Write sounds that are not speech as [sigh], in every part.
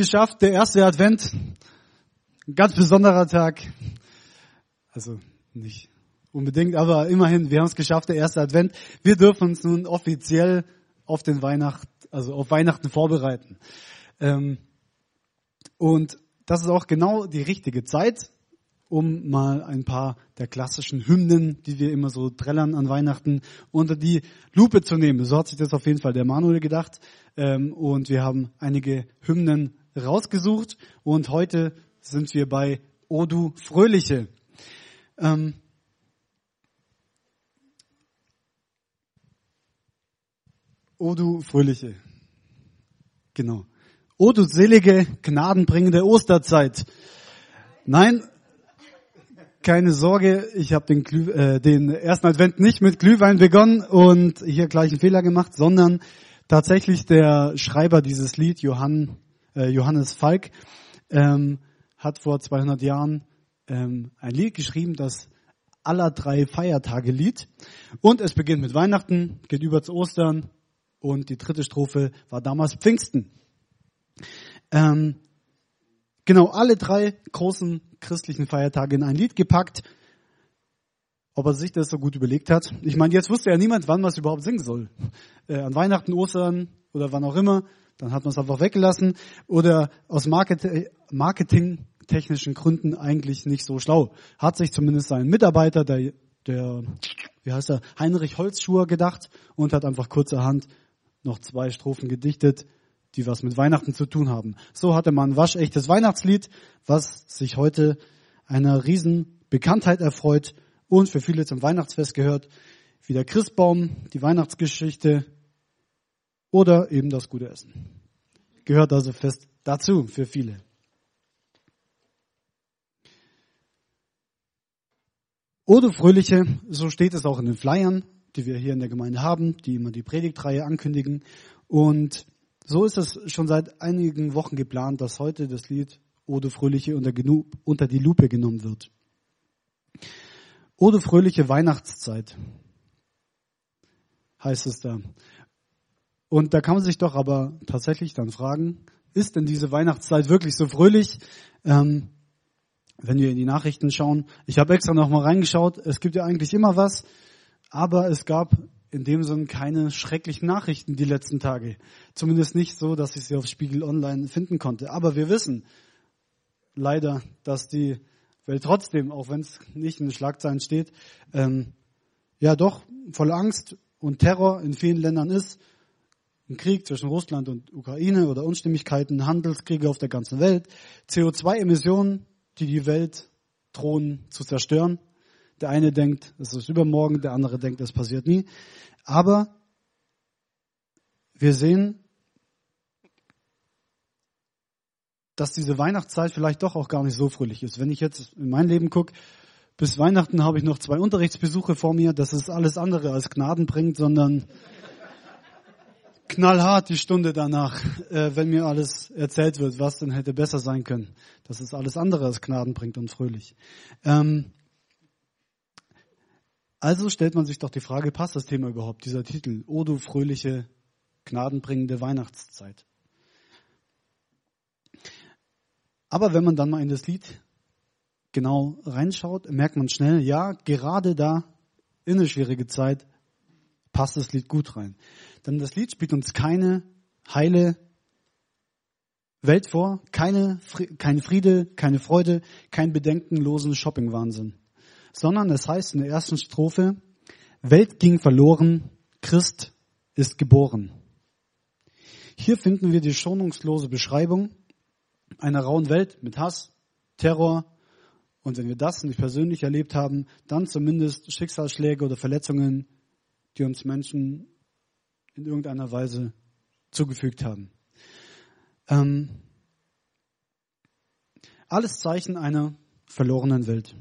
geschafft, der erste Advent. Ein ganz besonderer Tag. Also nicht unbedingt, aber immerhin, wir haben es geschafft, der erste Advent. Wir dürfen uns nun offiziell auf den Weihnacht, also auf Weihnachten vorbereiten. Ähm, und das ist auch genau die richtige Zeit, um mal ein paar der klassischen Hymnen, die wir immer so trällern an Weihnachten, unter die Lupe zu nehmen. So hat sich das auf jeden Fall der Manuel gedacht. Ähm, und wir haben einige Hymnen rausgesucht. Und heute sind wir bei O du Fröhliche. Ähm, o du Fröhliche. Genau. O du selige, gnadenbringende Osterzeit. Nein, keine Sorge, ich habe den, äh, den ersten Advent nicht mit Glühwein begonnen und hier gleich einen Fehler gemacht, sondern tatsächlich der Schreiber dieses Lied, Johann, äh, Johannes Falk, ähm, hat vor 200 Jahren ähm, ein Lied geschrieben, das aller drei Feiertage Lied. Und es beginnt mit Weihnachten, geht über zu Ostern und die dritte Strophe war damals Pfingsten. Ähm, genau, alle drei großen christlichen Feiertage in ein Lied gepackt. Ob er sich das so gut überlegt hat. Ich meine, jetzt wusste ja niemand, wann man es überhaupt singen soll. Äh, an Weihnachten, Ostern oder wann auch immer. Dann hat man es einfach weggelassen. Oder aus Marketing, marketingtechnischen Gründen eigentlich nicht so schlau. Hat sich zumindest sein Mitarbeiter, der, der wie heißt er, Heinrich Holzschuher gedacht und hat einfach kurzerhand noch zwei Strophen gedichtet die was mit Weihnachten zu tun haben. So hatte man ein waschechtes Weihnachtslied, was sich heute einer riesen Bekanntheit erfreut und für viele zum Weihnachtsfest gehört, wie der Christbaum, die Weihnachtsgeschichte oder eben das gute Essen. Gehört also fest dazu für viele. Oder Fröhliche, so steht es auch in den Flyern, die wir hier in der Gemeinde haben, die immer die Predigtreihe ankündigen. Und so ist es schon seit einigen Wochen geplant, dass heute das Lied Ode Fröhliche unter, unter die Lupe genommen wird. Ode Fröhliche Weihnachtszeit heißt es da. Und da kann man sich doch aber tatsächlich dann fragen, ist denn diese Weihnachtszeit wirklich so fröhlich? Ähm, wenn wir in die Nachrichten schauen. Ich habe extra noch mal reingeschaut. Es gibt ja eigentlich immer was, aber es gab in dem Sinn keine schrecklichen Nachrichten die letzten Tage. Zumindest nicht so, dass ich sie auf Spiegel Online finden konnte. Aber wir wissen leider, dass die Welt trotzdem, auch wenn es nicht in den Schlagzeilen steht, ähm, ja doch voller Angst und Terror in vielen Ländern ist. Ein Krieg zwischen Russland und Ukraine oder Unstimmigkeiten, Handelskriege auf der ganzen Welt, CO2-Emissionen, die die Welt drohen zu zerstören. Der eine denkt, es ist übermorgen, der andere denkt, es passiert nie. Aber wir sehen, dass diese Weihnachtszeit vielleicht doch auch gar nicht so fröhlich ist. Wenn ich jetzt in mein Leben gucke, bis Weihnachten habe ich noch zwei Unterrichtsbesuche vor mir. Das ist alles andere als Gnaden bringt, sondern knallhart die Stunde danach, äh, wenn mir alles erzählt wird, was denn hätte besser sein können. Das ist alles andere als Gnaden bringt und fröhlich. Ähm, also stellt man sich doch die Frage, passt das Thema überhaupt, dieser Titel, O du fröhliche, gnadenbringende Weihnachtszeit. Aber wenn man dann mal in das Lied genau reinschaut, merkt man schnell, ja, gerade da, in eine schwierige Zeit, passt das Lied gut rein. Denn das Lied spielt uns keine heile Welt vor, keine, kein Friede, keine Freude, kein bedenkenlosen Shoppingwahnsinn sondern es heißt in der ersten Strophe, Welt ging verloren, Christ ist geboren. Hier finden wir die schonungslose Beschreibung einer rauen Welt mit Hass, Terror und wenn wir das nicht persönlich erlebt haben, dann zumindest Schicksalsschläge oder Verletzungen, die uns Menschen in irgendeiner Weise zugefügt haben. Ähm, alles Zeichen einer verlorenen Welt.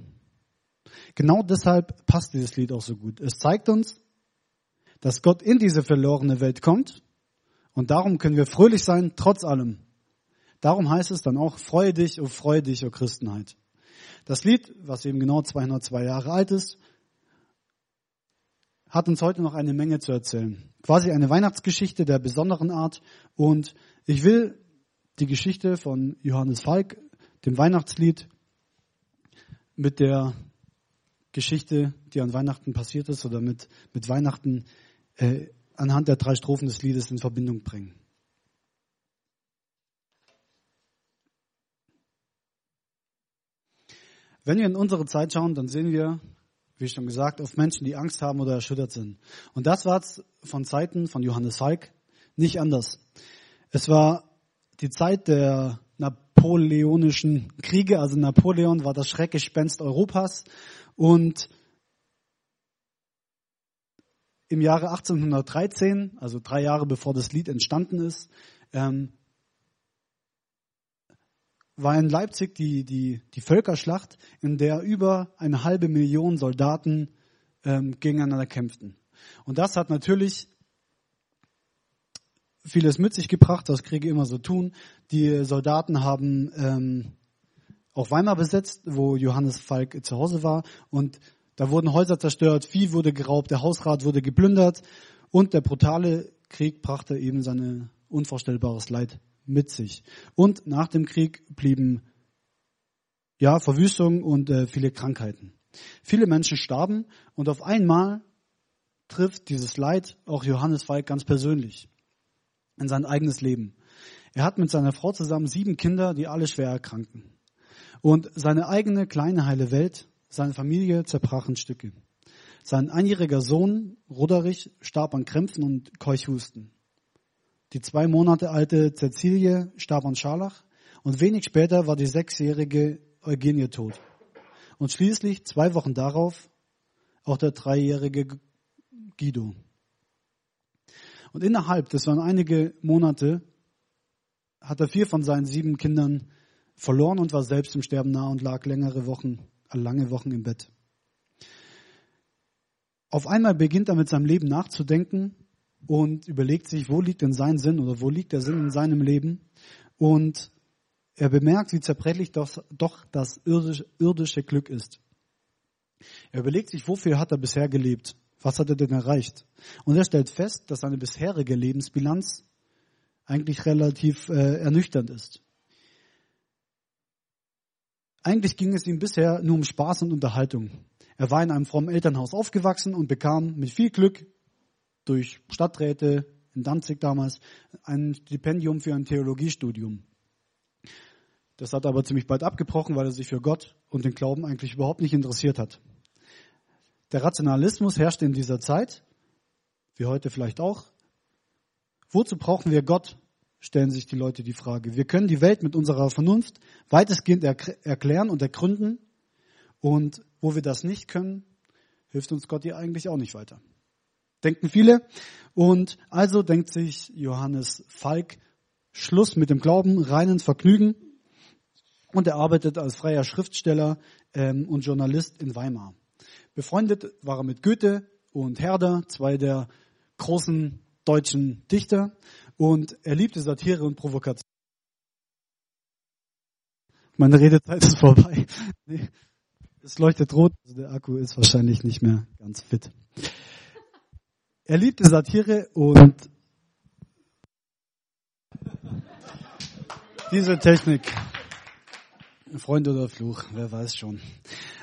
Genau deshalb passt dieses Lied auch so gut. Es zeigt uns, dass Gott in diese verlorene Welt kommt und darum können wir fröhlich sein, trotz allem. Darum heißt es dann auch, freue dich, oh freue dich, oh Christenheit. Das Lied, was eben genau 202 Jahre alt ist, hat uns heute noch eine Menge zu erzählen. Quasi eine Weihnachtsgeschichte der besonderen Art und ich will die Geschichte von Johannes Falk, dem Weihnachtslied, mit der Geschichte, die an Weihnachten passiert ist, oder mit, mit Weihnachten äh, anhand der drei Strophen des Liedes in Verbindung bringen. Wenn wir in unsere Zeit schauen, dann sehen wir, wie schon gesagt, auf Menschen, die Angst haben oder erschüttert sind. Und das war von Zeiten von Johannes Falk nicht anders. Es war die Zeit der napoleonischen Kriege, also Napoleon war das Schreckgespenst Europas und im Jahre 1813, also drei Jahre bevor das Lied entstanden ist, ähm, war in Leipzig die, die, die Völkerschlacht, in der über eine halbe Million Soldaten ähm, gegeneinander kämpften. Und das hat natürlich vieles mit sich gebracht, was Kriege immer so tun. Die Soldaten haben ähm, auch Weimar besetzt, wo Johannes Falk zu Hause war. Und da wurden Häuser zerstört, Vieh wurde geraubt, der Hausrat wurde geplündert. Und der brutale Krieg brachte eben sein unvorstellbares Leid mit sich. Und nach dem Krieg blieben ja Verwüstung und äh, viele Krankheiten. Viele Menschen starben und auf einmal trifft dieses Leid auch Johannes Falk ganz persönlich in sein eigenes Leben. Er hat mit seiner Frau zusammen sieben Kinder, die alle schwer erkranken. Und seine eigene kleine heile Welt, seine Familie zerbrach in Stücke. Sein einjähriger Sohn, Roderich, starb an Krämpfen und Keuchhusten. Die zwei Monate alte Cecilie starb an Scharlach und wenig später war die sechsjährige Eugenie tot. Und schließlich, zwei Wochen darauf, auch der dreijährige Guido. Und innerhalb, das waren einige Monate, hat er vier von seinen sieben Kindern verloren und war selbst im Sterben nah und lag längere Wochen, lange Wochen im Bett. Auf einmal beginnt er mit seinem Leben nachzudenken und überlegt sich, wo liegt denn sein Sinn oder wo liegt der Sinn in seinem Leben. Und er bemerkt, wie zerbrechlich doch, doch das irdische, Glück ist. Er überlegt sich, wofür hat er bisher gelebt? Was hat er denn erreicht? Und er stellt fest, dass seine bisherige Lebensbilanz eigentlich relativ äh, ernüchternd ist. Eigentlich ging es ihm bisher nur um Spaß und Unterhaltung. Er war in einem frommen Elternhaus aufgewachsen und bekam mit viel Glück durch Stadträte in Danzig damals ein Stipendium für ein Theologiestudium. Das hat er aber ziemlich bald abgebrochen, weil er sich für Gott und den Glauben eigentlich überhaupt nicht interessiert hat. Der Rationalismus herrschte in dieser Zeit, wie heute vielleicht auch. Wozu brauchen wir Gott? stellen sich die Leute die Frage. Wir können die Welt mit unserer Vernunft weitestgehend erklären und ergründen. Und wo wir das nicht können, hilft uns Gott ja eigentlich auch nicht weiter. Denken viele. Und also denkt sich Johannes Falk, Schluss mit dem Glauben, reinen Vergnügen. Und er arbeitet als freier Schriftsteller ähm, und Journalist in Weimar. Befreundet war er mit Goethe und Herder, zwei der großen deutschen Dichter. Und er liebte Satire und Provokation. Meine Redezeit ist vorbei. [laughs] Es leuchtet rot, also der Akku ist wahrscheinlich nicht mehr ganz fit. Er liebte Satire und diese Technik. Freund oder Fluch, wer weiß schon.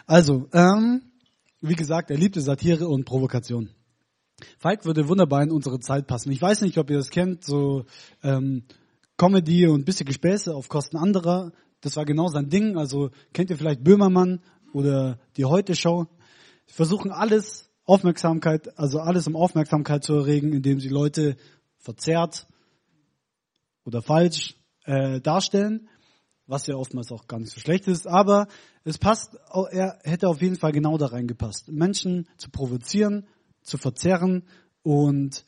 Also, ähm, wie gesagt, er liebte Satire und Provokation. Falk würde wunderbar in unsere Zeit passen. Ich weiß nicht, ob ihr das kennt, so ähm, Comedy und bisschen Gespäße auf Kosten anderer. Das war genau sein Ding. Also kennt ihr vielleicht Böhmermann oder die Heute-Show? Versuchen alles Aufmerksamkeit, also alles um Aufmerksamkeit zu erregen, indem sie Leute verzerrt oder falsch äh, darstellen was ja oftmals auch gar nicht so schlecht ist, aber es passt, er hätte auf jeden Fall genau da reingepasst. Menschen zu provozieren, zu verzerren und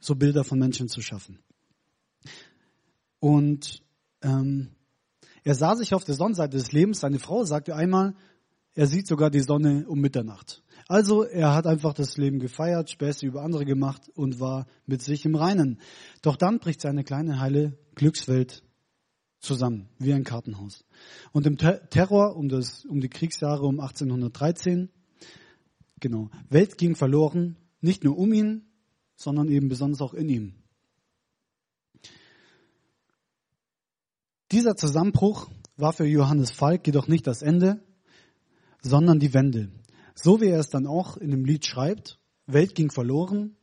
so Bilder von Menschen zu schaffen. Und ähm, er sah sich auf der Sonnenseite des Lebens. Seine Frau sagte einmal, er sieht sogar die Sonne um Mitternacht. Also er hat einfach das Leben gefeiert, Späße über andere gemacht und war mit sich im Reinen. Doch dann bricht seine kleine heile Glückswelt zusammen, wie ein Kartenhaus. Und im Terror um, das, um die Kriegsjahre um 1813, genau, Welt ging verloren, nicht nur um ihn, sondern eben besonders auch in ihm. Dieser Zusammenbruch war für Johannes Falk jedoch nicht das Ende, sondern die Wende. So wie er es dann auch in dem Lied schreibt, Welt ging verloren,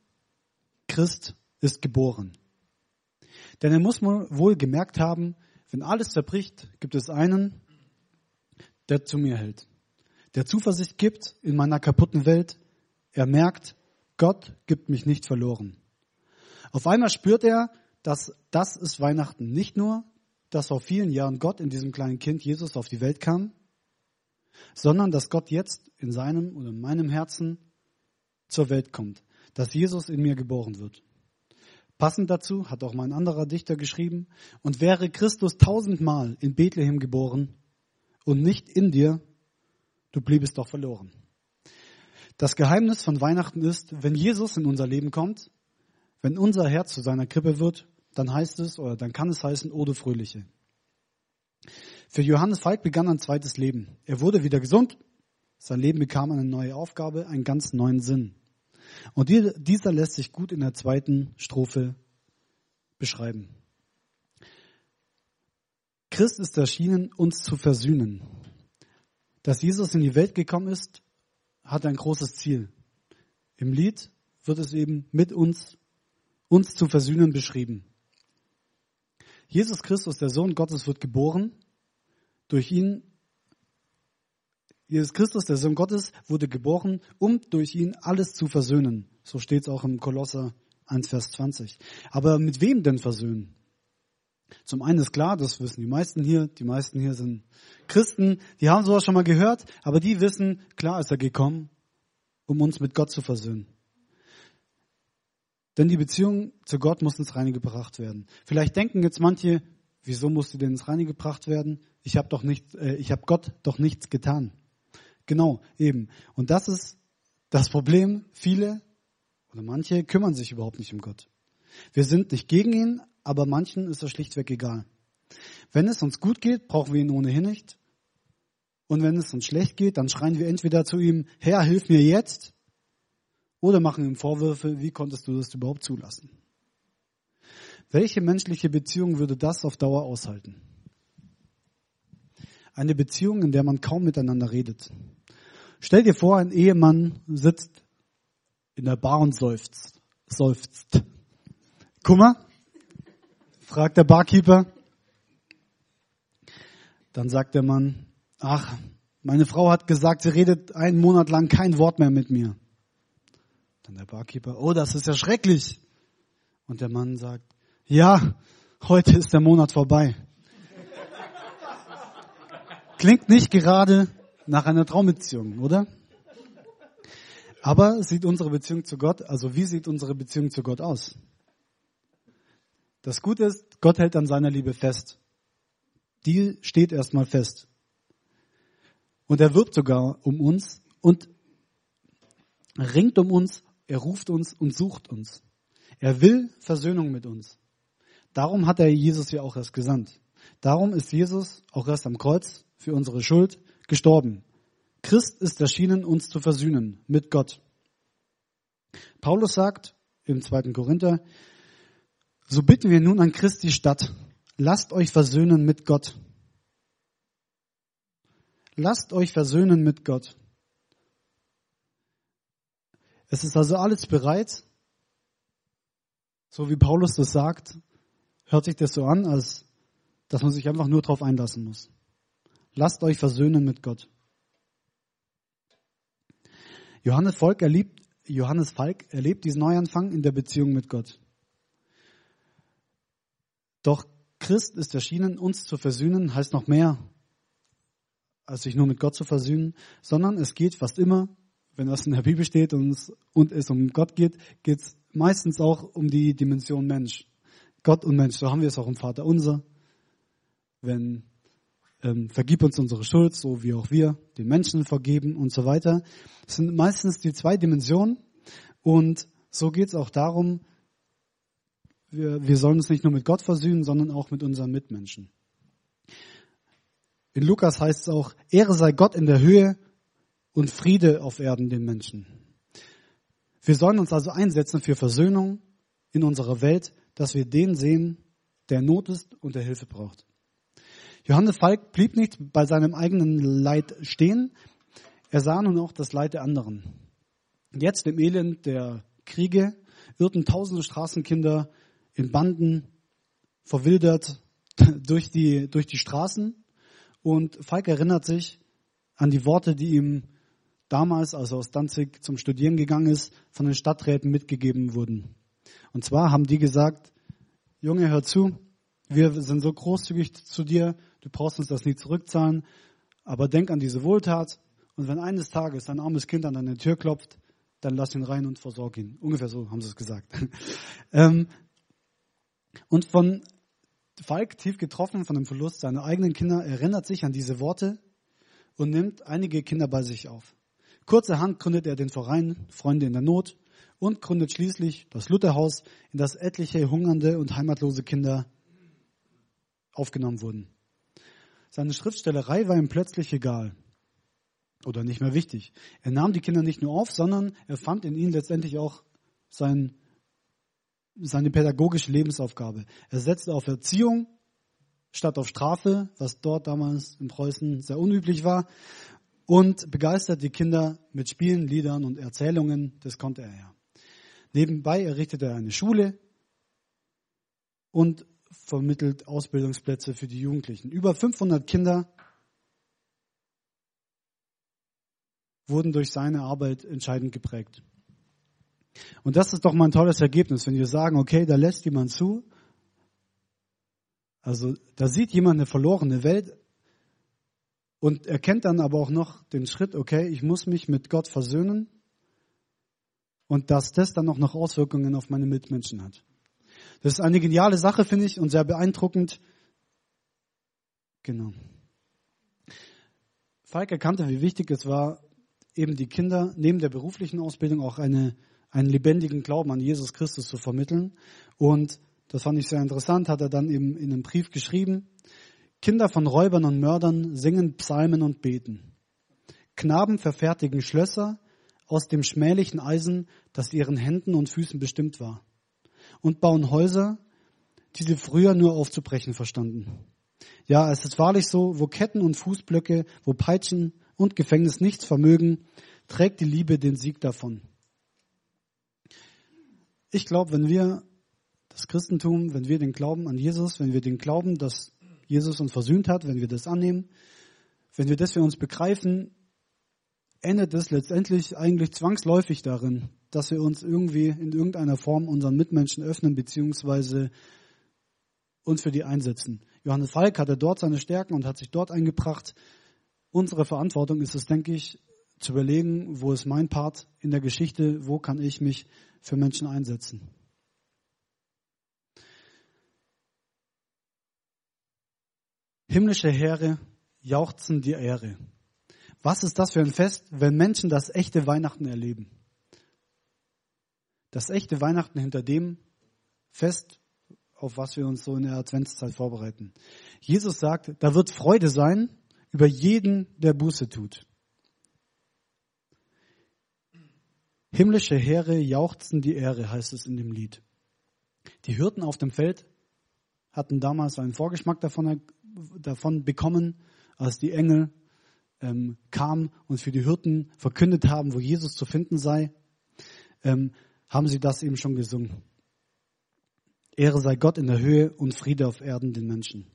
Christ ist geboren. Denn er muss wohl gemerkt haben, wenn alles zerbricht, gibt es einen, der zu mir hält, der Zuversicht gibt in meiner kaputten Welt. Er merkt, Gott gibt mich nicht verloren. Auf einmal spürt er, dass das ist Weihnachten. Nicht nur, dass vor vielen Jahren Gott in diesem kleinen Kind Jesus auf die Welt kam, sondern dass Gott jetzt in seinem oder in meinem Herzen zur Welt kommt, dass Jesus in mir geboren wird. Passend dazu hat auch mein anderer Dichter geschrieben, und wäre Christus tausendmal in Bethlehem geboren und nicht in dir, du bliebest doch verloren. Das Geheimnis von Weihnachten ist, wenn Jesus in unser Leben kommt, wenn unser Herz zu seiner Krippe wird, dann heißt es, oder dann kann es heißen, Ode Fröhliche. Für Johannes Falk begann ein zweites Leben. Er wurde wieder gesund. Sein Leben bekam eine neue Aufgabe, einen ganz neuen Sinn. Und dieser lässt sich gut in der zweiten Strophe beschreiben. Christ ist erschienen, uns zu versöhnen. Dass Jesus in die Welt gekommen ist, hat ein großes Ziel. Im Lied wird es eben mit uns, uns zu versöhnen beschrieben. Jesus Christus, der Sohn Gottes, wird geboren. Durch ihn, Jesus Christus, der Sohn Gottes, wurde geboren, um durch ihn alles zu versöhnen. So steht es auch im Kolosser 1, Vers 20. Aber mit wem denn versöhnen? Zum einen ist klar, das wissen die meisten hier, die meisten hier sind Christen, die haben sowas schon mal gehört, aber die wissen, klar ist er gekommen, um uns mit Gott zu versöhnen. Denn die Beziehung zu Gott muss ins Reine gebracht werden. Vielleicht denken jetzt manche, wieso muss die denn ins Reine gebracht werden? Ich habe doch nicht, äh, ich habe Gott doch nichts getan. Genau, eben. Und das ist das Problem. Viele oder manche kümmern sich überhaupt nicht um Gott. Wir sind nicht gegen ihn, aber manchen ist er schlichtweg egal. Wenn es uns gut geht, brauchen wir ihn ohnehin nicht. Und wenn es uns schlecht geht, dann schreien wir entweder zu ihm, Herr, hilf mir jetzt, oder machen ihm Vorwürfe, wie konntest du das überhaupt zulassen? Welche menschliche Beziehung würde das auf Dauer aushalten? Eine Beziehung, in der man kaum miteinander redet. Stell dir vor, ein Ehemann sitzt in der Bar und seufzt. seufzt. Kummer? fragt der Barkeeper. Dann sagt der Mann, ach, meine Frau hat gesagt, sie redet einen Monat lang kein Wort mehr mit mir. Dann der Barkeeper, oh, das ist ja schrecklich. Und der Mann sagt, ja, heute ist der Monat vorbei. Klingt nicht gerade nach einer Traumbeziehung, oder? Aber sieht unsere Beziehung zu Gott, also wie sieht unsere Beziehung zu Gott aus? Das Gute ist, Gott hält an seiner Liebe fest. Die steht erstmal fest. Und er wirbt sogar um uns und ringt um uns, er ruft uns und sucht uns. Er will Versöhnung mit uns. Darum hat er Jesus ja auch erst gesandt. Darum ist Jesus auch erst am Kreuz für unsere Schuld gestorben. Christ ist erschienen, uns zu versöhnen mit Gott. Paulus sagt im zweiten Korinther, so bitten wir nun an Christi Stadt, lasst euch versöhnen mit Gott. Lasst euch versöhnen mit Gott. Es ist also alles bereit, so wie Paulus das sagt, hört sich das so an, als dass man sich einfach nur darauf einlassen muss. Lasst euch versöhnen mit Gott. Johannes Volk erlebt, Johannes Falk erlebt diesen Neuanfang in der Beziehung mit Gott. Doch Christ ist erschienen, uns zu versöhnen, heißt noch mehr, als sich nur mit Gott zu versöhnen, sondern es geht fast immer, wenn das in der Bibel steht und es, und es um Gott geht, geht es meistens auch um die Dimension Mensch. Gott und Mensch, so haben wir es auch im Vater unser. Wenn ähm, vergib uns unsere Schuld, so wie auch wir den Menschen vergeben und so weiter. Das sind meistens die zwei Dimensionen und so geht es auch darum, wir, wir sollen uns nicht nur mit Gott versöhnen, sondern auch mit unseren Mitmenschen. In Lukas heißt es auch, Ehre sei Gott in der Höhe und Friede auf Erden den Menschen. Wir sollen uns also einsetzen für Versöhnung in unserer Welt, dass wir den sehen, der Not ist und der Hilfe braucht. Johannes Falk blieb nicht bei seinem eigenen Leid stehen. Er sah nun auch das Leid der anderen. Jetzt im Elend der Kriege irrten tausende Straßenkinder in Banden verwildert [laughs] durch die, durch die Straßen. Und Falk erinnert sich an die Worte, die ihm damals, als er aus Danzig zum Studieren gegangen ist, von den Stadträten mitgegeben wurden. Und zwar haben die gesagt, Junge, hör zu, wir sind so großzügig zu dir, du brauchst uns das nie zurückzahlen, aber denk an diese Wohltat und wenn eines Tages ein armes Kind an deine Tür klopft, dann lass ihn rein und versorg ihn. Ungefähr so haben sie es gesagt. [laughs] Ähm, und von Falk, tief getroffen von dem Verlust seiner eigenen Kinder, erinnert sich an diese Worte und nimmt einige Kinder bei sich auf. Kurzerhand gründet er den Verein Freunde in der Not und gründet schließlich das Lutherhaus, in das etliche hungernde und heimatlose Kinder aufgenommen wurden. Seine Schriftstellerei war ihm plötzlich egal oder nicht mehr wichtig. Er nahm die Kinder nicht nur auf, sondern er fand in ihnen letztendlich auch sein, seine pädagogische Lebensaufgabe. Er setzte auf Erziehung statt auf Strafe, was dort damals in Preußen sehr unüblich war, und begeistert die Kinder mit Spielen, Liedern und Erzählungen. Das konnte er ja. Nebenbei errichtete er eine Schule und vermittelt Ausbildungsplätze für die Jugendlichen. Über 500 Kinder wurden durch seine Arbeit entscheidend geprägt. Und das ist doch mal ein tolles Ergebnis, wenn wir sagen, okay, da lässt jemand zu. Also da sieht jemand eine verlorene Welt und erkennt dann aber auch noch den Schritt, okay, ich muss mich mit Gott versöhnen und dass das dann auch noch Auswirkungen auf meine Mitmenschen hat. Das ist eine geniale Sache, finde ich, und sehr beeindruckend. Genau. Falk erkannte, wie wichtig es war, eben die Kinder neben der beruflichen Ausbildung auch eine, einen lebendigen Glauben an Jesus Christus zu vermitteln. Und das fand ich sehr interessant, hat er dann eben in einem Brief geschrieben. Kinder von Räubern und Mördern singen Psalmen und beten. Knaben verfertigen Schlösser aus dem schmählichen Eisen, das ihren Händen und Füßen bestimmt war. Und bauen Häuser, die sie früher nur aufzubrechen verstanden. Ja, es ist wahrlich so, wo Ketten und Fußblöcke, wo Peitschen und Gefängnis nichts vermögen, trägt die Liebe den Sieg davon. Ich glaube, wenn wir das Christentum, wenn wir den Glauben an Jesus, wenn wir den Glauben, dass Jesus uns versöhnt hat, wenn wir das annehmen, wenn wir das für uns begreifen, endet es letztendlich eigentlich zwangsläufig darin, dass wir uns irgendwie in irgendeiner Form unseren Mitmenschen öffnen, beziehungsweise uns für die einsetzen. Johannes Falk hatte dort seine Stärken und hat sich dort eingebracht. Unsere Verantwortung ist es, denke ich, zu überlegen, wo ist mein Part in der Geschichte, wo kann ich mich für Menschen einsetzen. Himmlische Heere jauchzen die Ehre. Was ist das für ein Fest, wenn Menschen das echte Weihnachten erleben? Das echte Weihnachten hinter dem Fest, auf was wir uns so in der Adventszeit vorbereiten. Jesus sagt, da wird Freude sein über jeden, der Buße tut. Himmlische Heere jauchzen die Ehre, heißt es in dem Lied. Die Hirten auf dem Feld hatten damals einen Vorgeschmack davon, davon bekommen, als die Engel ähm, kamen und für die Hirten verkündet haben, wo Jesus zu finden sei, ähm, haben sie das eben schon gesungen. Ehre sei Gott in der Höhe und Friede auf Erden den Menschen.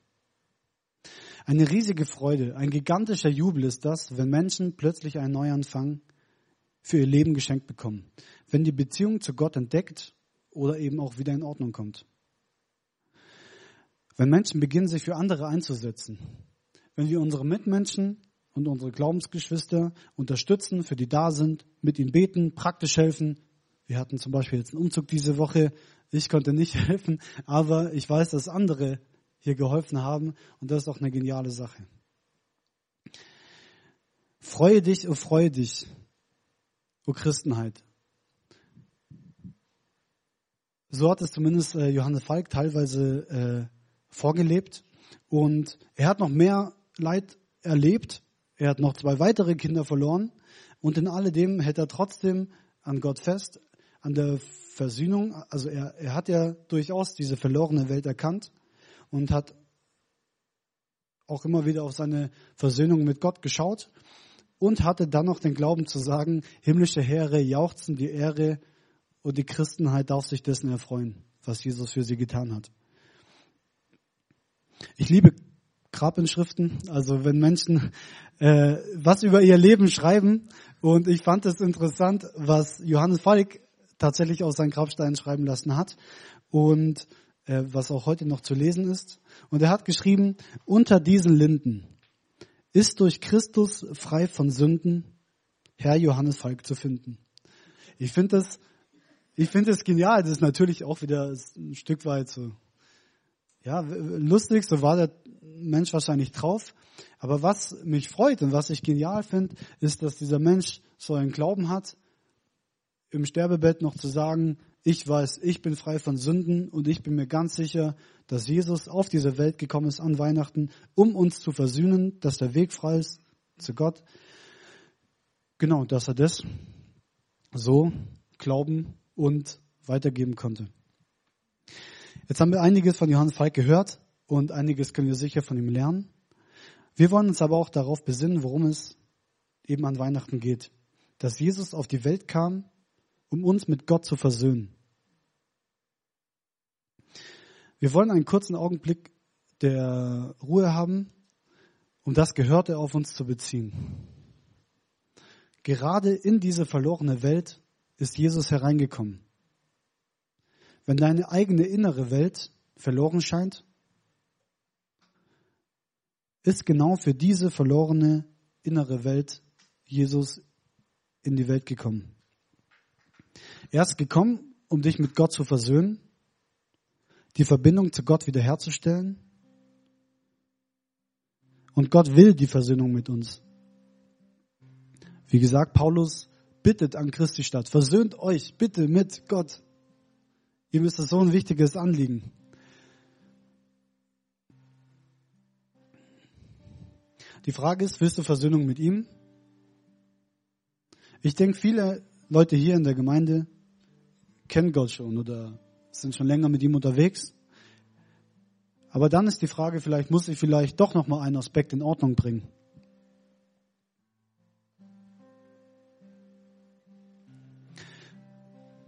Eine riesige Freude, ein gigantischer Jubel ist das, wenn Menschen plötzlich einen Neuanfang für ihr Leben geschenkt bekommen. Wenn die Beziehung zu Gott entdeckt oder eben auch wieder in Ordnung kommt. Wenn Menschen beginnen, sich für andere einzusetzen. Wenn wir unsere Mitmenschen und unsere Glaubensgeschwister unterstützen, für die da sind, mit ihnen beten, praktisch helfen. Wir hatten zum Beispiel jetzt einen Umzug diese Woche. Ich konnte nicht [laughs] helfen, aber ich weiß, dass andere hier geholfen haben. Und das ist auch eine geniale Sache. Freue dich, oh freue dich, o Christenheit. So hat es zumindest äh, Johannes Falk teilweise äh, vorgelebt. Und er hat noch mehr Leid erlebt. Er hat noch zwei weitere Kinder verloren. Und in alledem hält er trotzdem an Gott fest, an der Versöhnung. Also er, er hat ja durchaus diese verlorene Welt erkannt und hat auch immer wieder auf seine Versöhnung mit Gott geschaut und hatte dann noch den Glauben zu sagen, himmlische Heere jauchzen die Ehre und die Christenheit darf sich dessen erfreuen, was Jesus für sie getan hat. Ich liebe Grabinschriften, also wenn Menschen äh, was über ihr Leben schreiben. Und ich fand es interessant, was Johannes Falk tatsächlich aus seinen Grabsteinen schreiben lassen hat und äh, was auch heute noch zu lesen ist. Und er hat geschrieben, unter diesen Linden ist durch Christus frei von Sünden Herr Johannes Falk zu finden. Ich finde das, ich finde es genial. Das ist natürlich auch wieder ein Stück weit so, ja, lustig. So war der Mensch wahrscheinlich drauf. Aber was mich freut und was ich genial finde, ist, dass dieser Mensch so einen Glauben hat, im Sterbebett noch zu sagen, ich weiß, ich bin frei von Sünden und ich bin mir ganz sicher, dass Jesus auf diese Welt gekommen ist an Weihnachten, um uns zu versöhnen, dass der Weg frei ist zu Gott. Genau, dass er das so glauben und weitergeben konnte. Jetzt haben wir einiges von Johannes Falk gehört und einiges können wir sicher von ihm lernen. Wir wollen uns aber auch darauf besinnen, worum es eben an Weihnachten geht. Dass Jesus auf die Welt kam, um uns mit Gott zu versöhnen. Wir wollen einen kurzen Augenblick der Ruhe haben, um das Gehörte auf uns zu beziehen. Gerade in diese verlorene Welt ist Jesus hereingekommen. Wenn deine eigene innere Welt verloren scheint, ist genau für diese verlorene innere Welt Jesus in die Welt gekommen. Er ist gekommen, um dich mit Gott zu versöhnen, die Verbindung zu Gott wiederherzustellen. Und Gott will die Versöhnung mit uns. Wie gesagt, Paulus bittet an Christi statt, versöhnt euch bitte mit Gott. Ihm ist das so ein wichtiges Anliegen. Die Frage ist, willst du Versöhnung mit ihm? Ich denke, viele Leute hier in der Gemeinde kennen Gott schon oder sind schon länger mit ihm unterwegs. Aber dann ist die Frage, vielleicht muss ich vielleicht doch noch mal einen Aspekt in Ordnung bringen.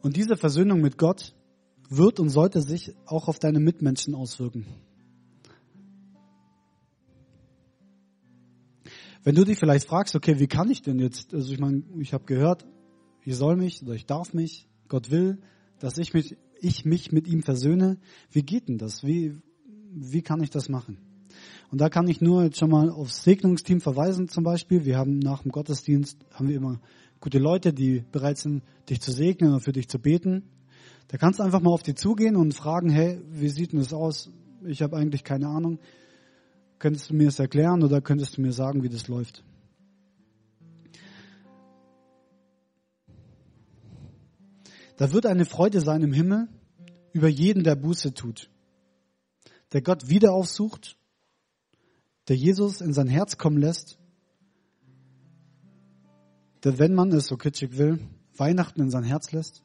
Und diese Versöhnung mit Gott wird und sollte sich auch auf deine Mitmenschen auswirken. Wenn du dich vielleicht fragst, okay, wie kann ich denn jetzt, also ich meine, ich habe gehört, ich soll mich oder ich darf mich, Gott will, dass ich mich, ich mich mit ihm versöhne. Wie geht denn das? Wie, wie kann ich das machen? Und da kann ich nur jetzt schon mal aufs Segnungsteam verweisen zum Beispiel. Wir haben nach dem Gottesdienst, haben wir immer gute Leute, die bereit sind, dich zu segnen oder für dich zu beten. Da kannst du einfach mal auf die zugehen und fragen, hey, wie sieht denn das aus? Ich habe eigentlich keine Ahnung. Könntest du mir das erklären oder könntest du mir sagen, wie das läuft? Da wird eine Freude sein im Himmel über jeden, der Buße tut, der Gott wieder aufsucht, der Jesus in sein Herz kommen lässt, der, wenn man es so kitschig will, Weihnachten in sein Herz lässt.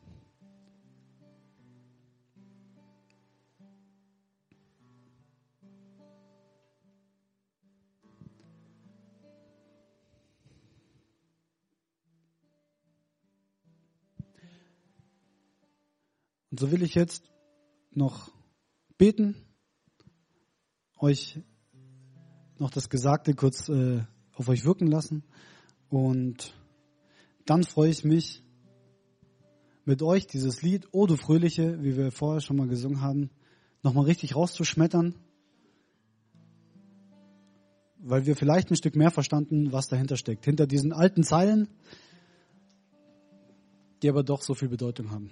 Und so will ich jetzt noch beten, euch noch das Gesagte kurz äh, auf euch wirken lassen und dann freue ich mich mit euch dieses Lied O du Fröhliche, wie wir vorher schon mal gesungen haben, nochmal richtig rauszuschmettern, weil wir vielleicht ein Stück mehr verstanden, was dahinter steckt. Hinter diesen alten Zeilen, die aber doch so viel Bedeutung haben.